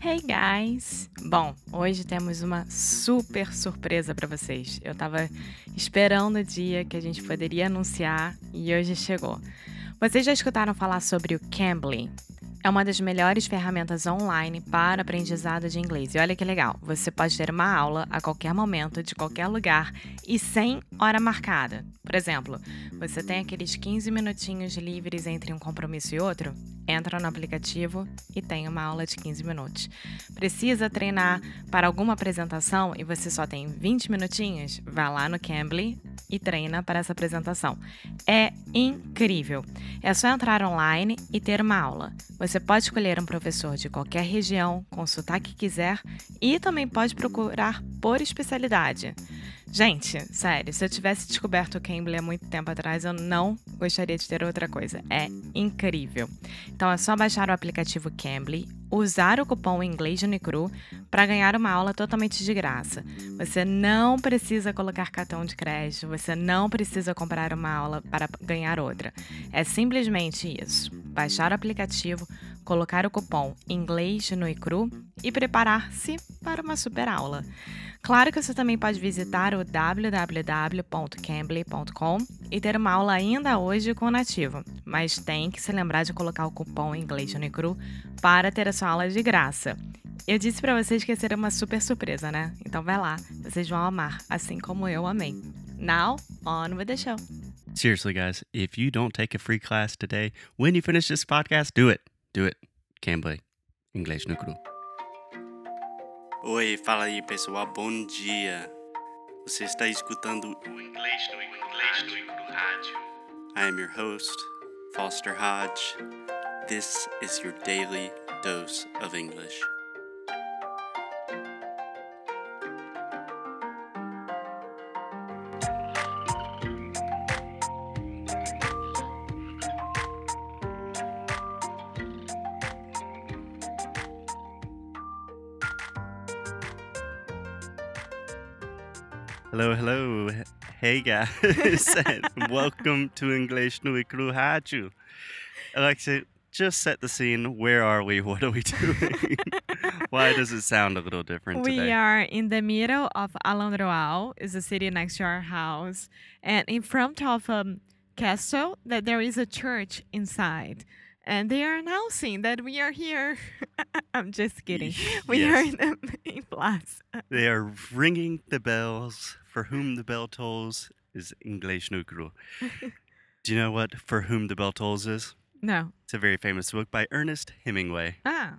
Hey guys! Bom, hoje temos uma super surpresa para vocês. Eu tava esperando o dia que a gente poderia anunciar e hoje chegou. Vocês já escutaram falar sobre o Cambly? É uma das melhores ferramentas online para aprendizado de inglês. E olha que legal, você pode ter uma aula a qualquer momento, de qualquer lugar e sem hora marcada. Por exemplo, você tem aqueles 15 minutinhos livres entre um compromisso e outro? Entra no aplicativo e tem uma aula de 15 minutos. Precisa treinar para alguma apresentação e você só tem 20 minutinhos? Vá lá no Cambly e treina para essa apresentação. É incrível. É só entrar online e ter uma aula. Você pode escolher um professor de qualquer região, sotaque que quiser e também pode procurar por especialidade. Gente, sério, se eu tivesse descoberto o Cambly há muito tempo atrás, eu não gostaria de ter outra coisa. É incrível. Então é só baixar o aplicativo Cambly, usar o cupom inglês Unicru para ganhar uma aula totalmente de graça. Você não precisa colocar cartão de crédito, você não precisa comprar uma aula para ganhar outra. É simplesmente isso. Baixar o aplicativo, colocar o cupom inglês no ICRU e preparar-se para uma super aula. Claro que você também pode visitar o www.cambly.com e ter uma aula ainda hoje com o nativo, mas tem que se lembrar de colocar o cupom inglês Unicru para ter a sua aula de graça. Eu disse para vocês que ia ser uma super surpresa, né? Então vai lá, vocês vão amar, assim como eu amei. Now, on with the show. Seriously, guys, if you don't take a free class today, when you finish this podcast, do it. Do it. Cambly. Inglês no cru. Oi, fala aí, pessoal. Bom dia. Você está escutando o Inglês no Inglês no Rádio. I am your host, Foster Hodge. This is your daily dose of English. Hello, hello. Hey, guys. and welcome to English no Cru Rádio. Alexia, just set the scene. Where are we? What are we doing? Why does it sound a little different We today? are in the middle of Alandroal, is a city next to our house, and in front of a castle that there is a church inside. And they are announcing that we are here. I'm just kidding. We are in the main plaza. They are ringing the bells. For whom the bell tolls is English no Cru. Do you know what For Whom the Bell Tolls is? No. It's a very famous book by Ernest Hemingway. Ah,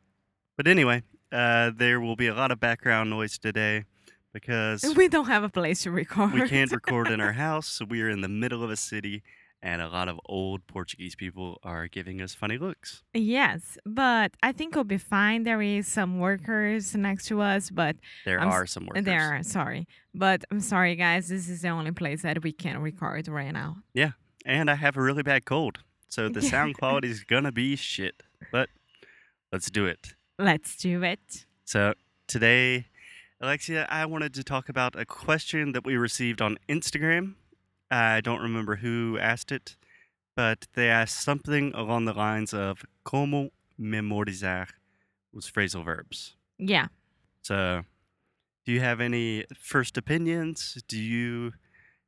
But anyway, uh, there will be a lot of background noise today because we don't have a place to record. we can't record in our house. So we are in the middle of a city, and a lot of old Portuguese people are giving us funny looks. Yes, but I think we'll be fine. There is some workers next to us, but There I'm are some uh, workers. there are sorry. But I'm sorry guys, this is the only place that we can record right now. Yeah, and I have a really bad cold. So the sound quality is going to be shit. But let's do it. Let's do it. So today, Alexia, I wanted to talk about a question that we received on Instagram. I don't remember who asked it, but they asked something along the lines of como memorizar was phrasal verbs. Yeah. So, do you have any first opinions? Do you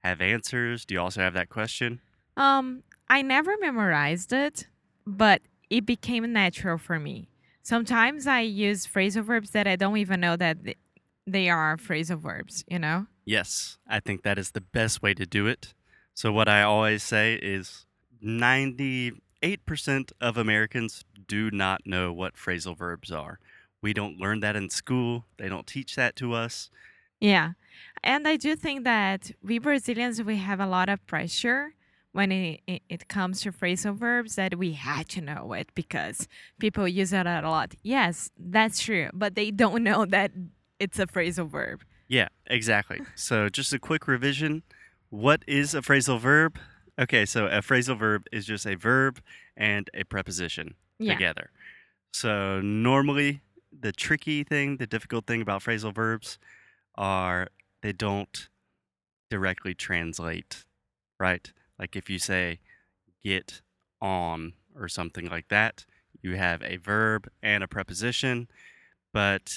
have answers? Do you also have that question? Um I never memorized it, but it became natural for me. Sometimes I use phrasal verbs that I don't even know that th- they are phrasal verbs, you know? Yes, I think that is the best way to do it. So, what I always say is 98% of Americans do not know what phrasal verbs are. We don't learn that in school, they don't teach that to us. Yeah. And I do think that we Brazilians, we have a lot of pressure when it, it, it comes to phrasal verbs that we had to know it because people use it a lot. Yes, that's true. But they don't know that it's a phrasal verb. Yeah, exactly. so, just a quick revision what is a phrasal verb? Okay, so a phrasal verb is just a verb and a preposition. Yeah. together. So normally the tricky thing, the difficult thing about phrasal verbs are they don't directly translate, right? Like if you say get on or something like that, you have a verb and a preposition, but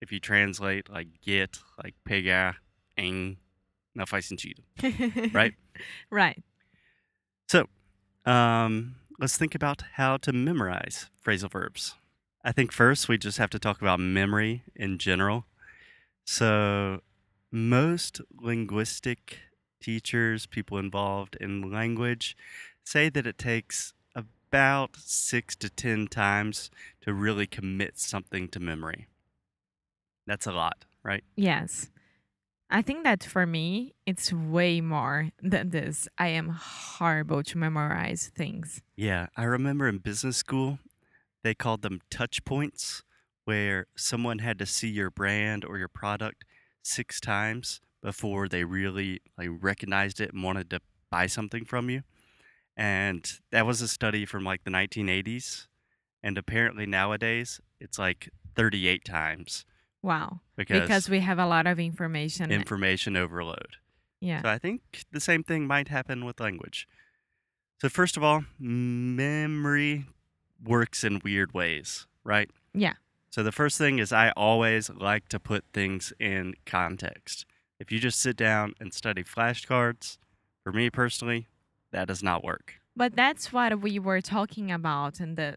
if you translate like get, like pegar em, não faz sentido. Right? right. So, um, let's think about how to memorize phrasal verbs. I think first we just have to talk about memory in general. So, most linguistic teachers, people involved in language, say that it takes about six to 10 times to really commit something to memory. That's a lot, right? Yes. I think that for me, it's way more than this. I am horrible to memorize things. Yeah, I remember in business school, they called them touch points, where someone had to see your brand or your product six times before they really like recognized it and wanted to buy something from you. And that was a study from like the 1980s. And apparently nowadays it's like 38 times Wow. because, Because we have a lot of information. information overload. yeah. So I think the same thing might happen with language. So, first of all, memory works in weird ways, right? Yeah. So, the first thing is I always like to put things in context. If you just sit down and study flashcards, for me personally, that does not work. But that's what we were talking about in the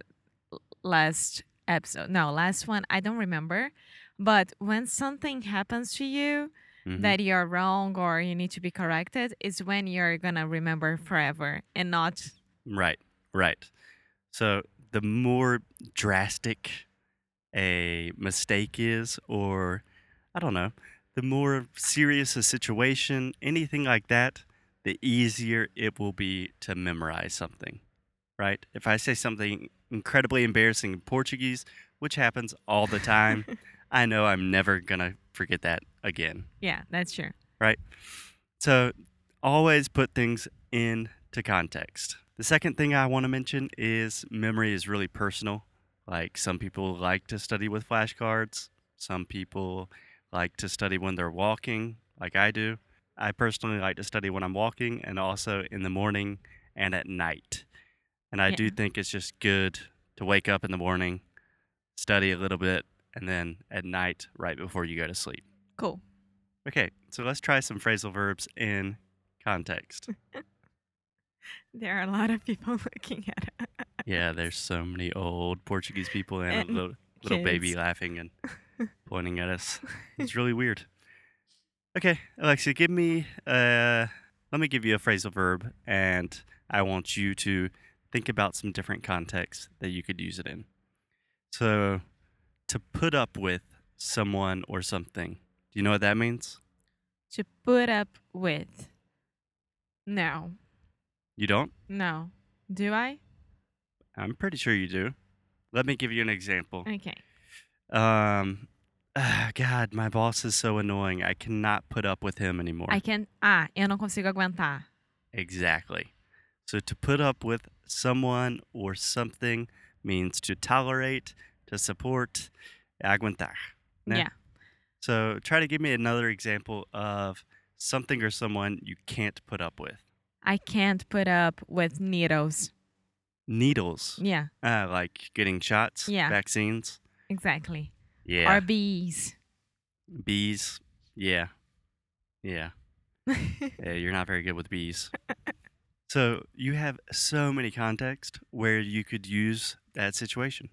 last episode. No, last one. I don't remember. But when something happens to you Mhm. that you're wrong or you need to be corrected, is when you're going to remember forever and not. Right, right. So the more drastic a mistake is, or I don't know, the more serious a situation, anything like that, the easier it will be to memorize something, right? If I say something incredibly embarrassing in Portuguese, which happens all the time, I know I'm never going to forget that again. Yeah, that's true. right? So always put things into context. The second thing I want to mention is memory is really personal. Like some people like to study with flashcards, some people like to study when they're walking, like I do. I personally like to study when I'm walking and also in the morning and at night. And I do think it's just good to wake up in the morning, study a little bit, and then at night, right before you go to sleep. Cool. Okay, so let's try some phrasal verbs in context. There are a lot of people looking at it. yeah, there's so many old Portuguese people and, And a little, little baby laughing and pointing at us. It's really weird. Okay, Alexia, give me uh let me give you a phrasal verb and I want you to think about some different contexts that you could use it in. So, to put up with someone or something. Do you know what that means? To put up with. No. You don't? No. Do I? I'm pretty sure you do. Let me give you an example. Okay. Um, ah, God, my boss is so annoying. I cannot put up with him anymore. I can. Ah, eu não consigo aguentar. Exactly. So to put up with someone or something means to tolerate, to support, aguentar. né? Yeah. So try to give me another example of something or someone you can't put up with. I can't put up with needles. Needles, Yeah, uh, like getting shots, Yeah. vaccines. exactly. Yeah. Or bees. Bees. Yeah. Yeah. Yeah, you're not very good with bees. so you have so many contexts where you could use that situation.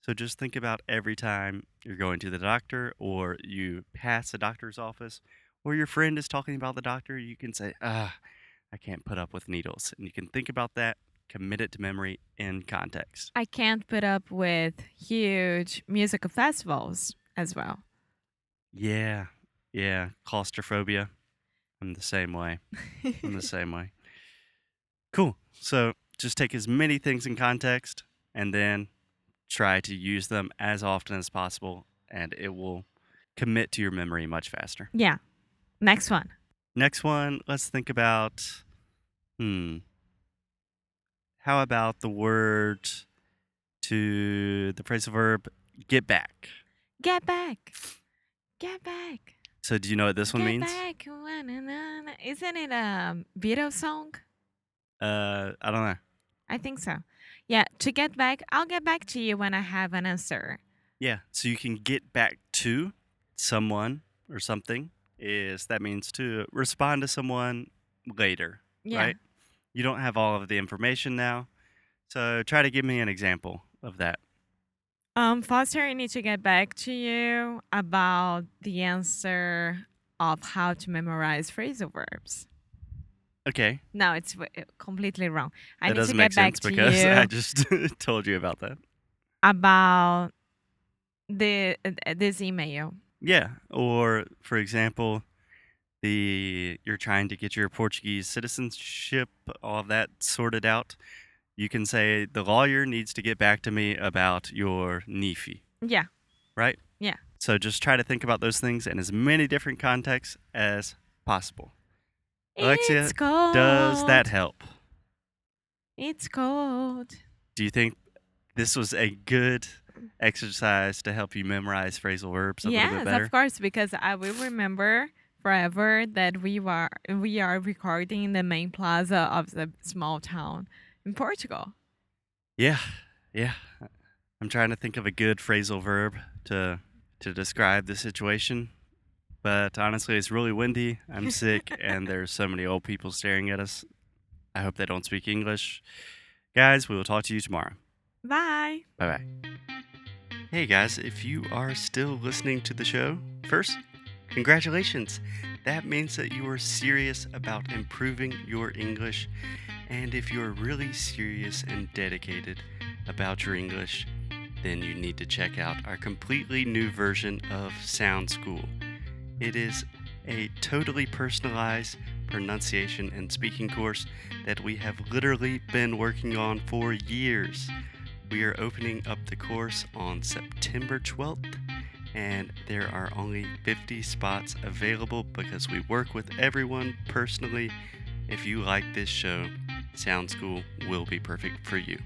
So just think about every time you're going to the doctor or you pass a doctor's office or your friend is talking about the doctor, you can say, ah, I can't put up with needles. And you can think about that, commit it to memory in context. I can't put up with huge musical festivals as well. Yeah. Yeah. Claustrophobia. I'm the same way. I'm the same way. Cool. So just take as many things in context and then try to use them as often as possible, and it will commit to your memory much faster. yeah. Next one. Next one, let's think about hmm. How about the word to the phrasal verb get back? Get back. Get back. So do you know what this one Get means? back. Isn't it a Beatles song? Uh, I don't know. I think so. Yeah, to get back, I'll get back to you when I have an answer. Yeah, so you can get back to someone or something is that means to respond to someone later, Yeah. right? You don't have all of the information now. So try to give me an example of that. Um, Foster, I need to get back to you about the answer of how to memorize phrasal verbs. Okay. No, it's w- completely wrong. I that need to get back sense to because you I just told you about that. about the uh, this email. Yeah. Or for example, the you're trying to get your Portuguese citizenship, all of that sorted out. You can say the lawyer needs to get back to me about your NIFI, Yeah. right? Yeah. So just try to think about those things in as many different contexts as possible. Alexia, it's cold. Does that help? It's cold. Do you think this was a good exercise to help you memorize phrasal verbs a little bit better? Yes, of course, because I will remember forever that we were we are recording in the main plaza of the small town in Portugal. Yeah, yeah. I'm trying to think of a good phrasal verb to to describe the situation, but honestly, it's really windy. I'm sick, and there's so many old people staring at us. I hope they don't speak English. Guys, we will talk to you tomorrow. Bye. Bye bye. Hey guys, if you are still listening to the show, first, congratulations. That means that you are serious about improving your English. And if you're really serious and dedicated about your English, then you need to check out our completely new version of Sound School. It is a totally personalized pronunciation and speaking course that we have literally been working on for years. We are opening up the course on September 12th, and there are only 50 spots available because we work with everyone personally. If you like this show, Sound School will be perfect for you.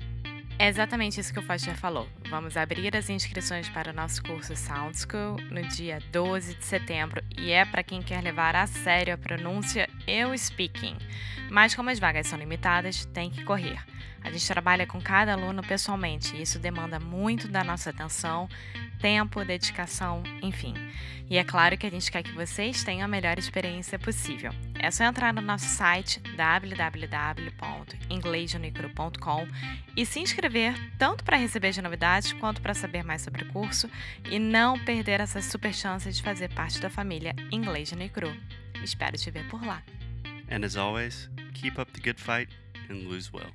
É exatamente isso que o Foster falou. Vamos abrir as inscrições para o nosso curso Sound School no dia 12 de setembro e é para quem quer levar a sério a pronúncia e o speaking. Mas como as vagas são limitadas, tem que correr. A gente trabalha com cada aluno pessoalmente e isso demanda muito da nossa atenção, tempo, dedicação, enfim. E é claro que a gente quer que vocês tenham a melhor experiência possível. É só entrar no nosso site www.inglesjanicru.com e se inscrever tanto para receber as novidades quanto para saber mais sobre o curso e não perder essa super chance de fazer parte da família Inglês de Cru. Espero te ver por lá. And as always, keep up the good fight and lose well.